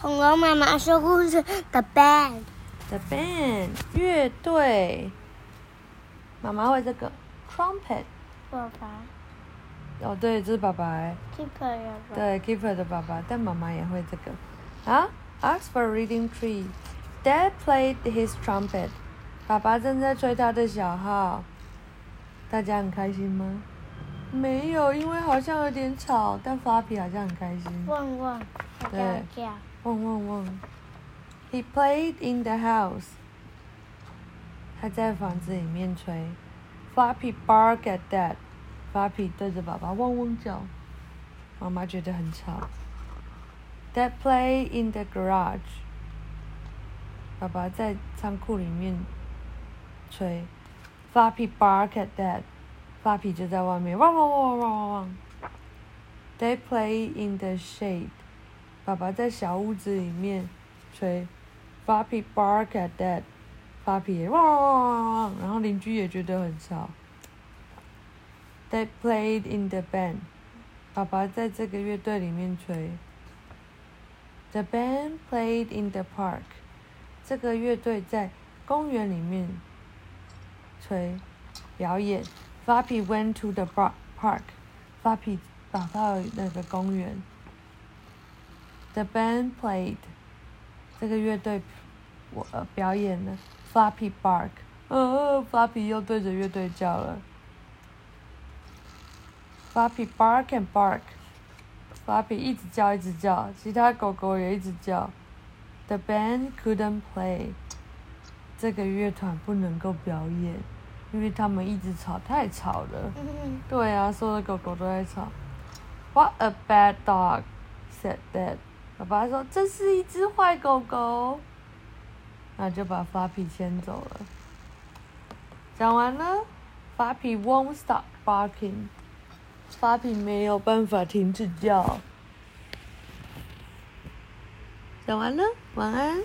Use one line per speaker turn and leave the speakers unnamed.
恐龙妈妈说故事，The band。
The band 乐队，妈妈会这个 trumpet。
爸爸
哦，对，这是爸爸欸。
，keeper 要吧？
对，Keeper 的爸爸，但妈妈也会这个。啊，Oxford Reading Tree。Dad played his trumpet。爸爸正在吹他的小号。大家很开心吗？没有，因为好像有点吵，但 Fluffy 好像很开心。
旺旺，他
对
叫叫。
汪汪汪！He played in the house。他在房子里面吹。Fluffy barked at Dad。Fluffy 对着爸爸汪汪叫。妈妈觉得很吵。Dad played in the garage。爸爸在仓库里面吹。Fluffy barked at Dad。Fluffy 就在外面汪汪汪汪汪汪汪。They play in the shade。 爸爸在小屋子里面吹，Fluffy bark at Dad。Fluffy 汪汪汪汪汪，然后邻居也觉得很吵。They played in the band。爸爸在这个乐队里面吹。The band played in the park。这个乐队在公园里面吹表演。Fluffy went to the bar- park。Fluffy 跑到那个公园。The band played。这个乐队我呃表演了。Floppy bark。呃，Floppy 又对着乐队叫了。Floppy bark and bark，Floppy 一直叫一直叫，其他狗狗也一直叫。The band couldn't play。这个乐团不能够表演，因为他们一直吵，太吵了。
嗯
对啊，所有的狗狗都在吵。What a bad dog," said Dad. 爸爸说：“这是一只坏狗狗。”那就把发皮牵走了。讲完了，发皮 won't stop barking，发皮没有办法停止叫。讲完了，晚安。